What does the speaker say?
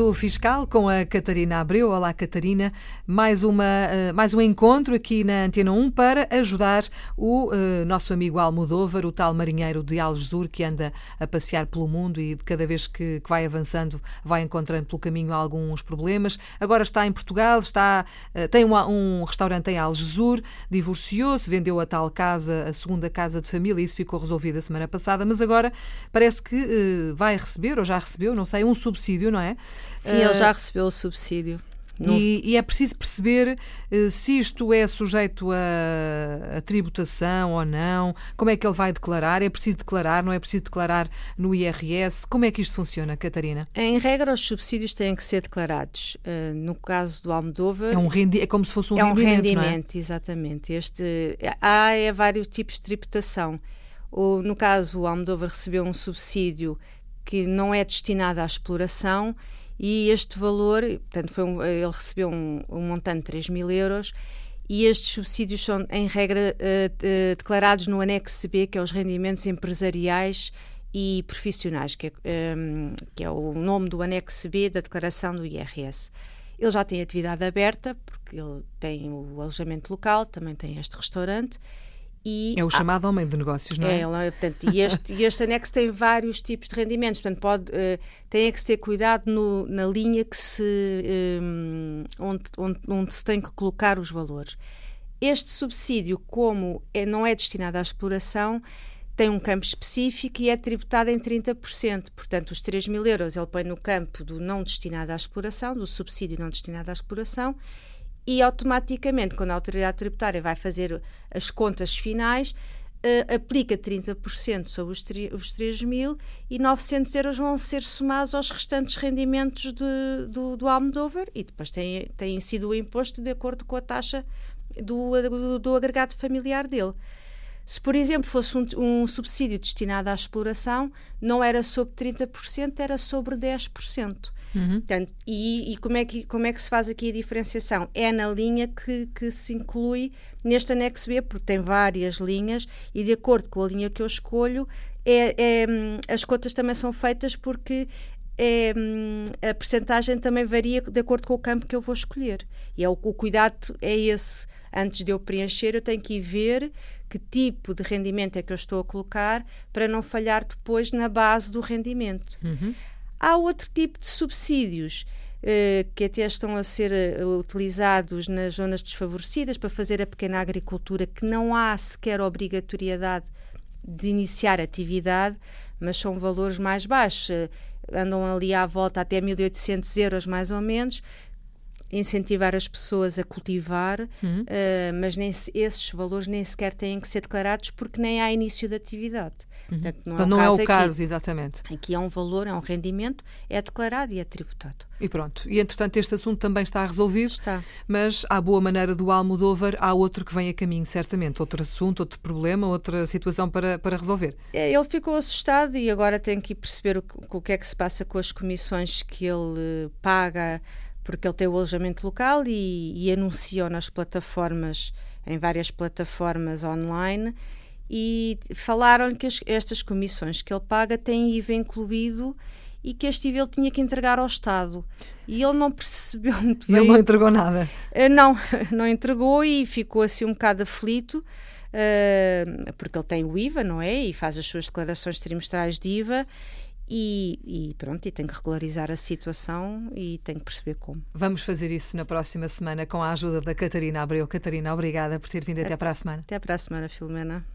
Momento Fiscal com a Catarina Abreu. Olá, Catarina. Mais, uma, uh, mais um encontro aqui na Antena 1 para ajudar o uh, nosso amigo Almodóvar, o tal marinheiro de Algesur que anda a passear pelo mundo e de cada vez que, que, vai avançando vai encontrando pelo caminho alguns problemas. Agora está em Portugal, está, uh, tem uma, um restaurante em Algesur, divorciou-se, vendeu a tal casa, a segunda casa de família, isso ficou resolvido a semana passada, mas agora parece que vai receber, ou já recebeu, não sei, um subsídio, não é? Sim, uh, ele já recebeu o subsídio. E, e, é preciso perceber uh, se isto é sujeito a, a, tributação ou não, como é que ele vai declarar, é preciso declarar, não é preciso declarar no IRS, como é que isto funciona, Catarina? Em regra, os subsídios têm que ser declarados. Uh, no caso do Almodóvar... É, um rendi é como se fosse um é rendimento, É um rendimento, exatamente. Este, há é, vários tipos de tributação. O, no caso, o Almodóvar recebeu um subsídio que não é destinado à exploração e este valor, portanto, foi um, ele recebeu um, um, montante de 3 mil euros e estes subsídios são, em regra, uh, declarados no anexo B, que é os rendimentos empresariais e profissionais, que é, um, que é o nome do anexo B da declaração do IRS. Ele já tem atividade aberta, porque ele tem o alojamento local, também tem este restaurante, e é o chamado homem de negócios, não é? é portanto, e, este, este anexo tem vários tipos de rendimentos, portanto, pode, uh, tem é que se ter cuidado no, na linha que se, um, eh, onde, onde, onde, se tem que colocar os valores. Este subsídio, como é, não é destinado à exploração, tem um campo específico e é tributado em 30%. Portanto, os 3 mil euros ele põe no campo do não destinado à exploração, do subsídio não destinado à exploração, e automaticamente, quando a autoridade tributária vai fazer as contas finais, uh, aplica 30% sobre os, os 3 mil e 900 euros vão ser somados aos restantes rendimentos de, do, do Almodóvar e depois tem, tem sido o imposto de acordo com a taxa do, do, do agregado familiar dele. Se, por exemplo, fosse um, um, subsídio destinado à exploração, não era sobre 30%, era sobre 10%. Uhum. Portanto, e, e como, é que, como é que se faz aqui a diferenciação? É na linha que, que se inclui neste anexo B, porque tem várias linhas e, de acordo com a linha que eu escolho, é, é as cotas também são feitas porque é, a percentagem também varia de acordo com o campo que eu vou escolher. E é o, o cuidado é esse. Antes de eu preencher, eu tenho que ir ver que tipo de rendimento é que eu estou a colocar para não falhar depois na base do rendimento. Uhum. Há outro tipo de subsídios uh, que até estão a ser uh, utilizados nas zonas desfavorecidas para fazer a pequena agricultura, que não há sequer obrigatoriedade de iniciar atividade, mas são valores mais baixos. Uh, andam ali à volta até 1.800 euros mais ou menos, incentivar as pessoas a cultivar, uh, mas nem, esses valores nem sequer têm que ser declarados porque nem há início de atividade. Uhum. Portanto, não, é, não é o caso, aqui. exatamente. Aqui é um valor, é um rendimento, é declarado e é tributado. E pronto. E entretanto este assunto também está resolvido. Está. Mas à boa maneira do Almodóvar, há outro que vem a caminho, certamente. Outro assunto, outro problema, outra situação para, para resolver. É, ele ficou assustado e agora tem que perceber o, o que é que se passa com as comissões que ele paga porque ele tem o alojamento local e, e anunciou nas plataformas, em várias plataformas online, e falaram que as, estas comissões que ele paga têm IVA incluído e que este IVA ele tinha que entregar ao Estado. E ele não percebeu muito bem. Ele não entregou nada? Uh, não, não entregou e ficou assim um bocado aflito, uh, porque ele tem o IVA, não é? E faz as suas declarações trimestrais de IVA e, e, pronto, e tem que regularizar a situação e tem que perceber como. Vamos fazer isso na próxima semana com a ajuda da Catarina Abreu. Catarina, obrigada por ter vindo até para a semana. Até para a semana, Filomena.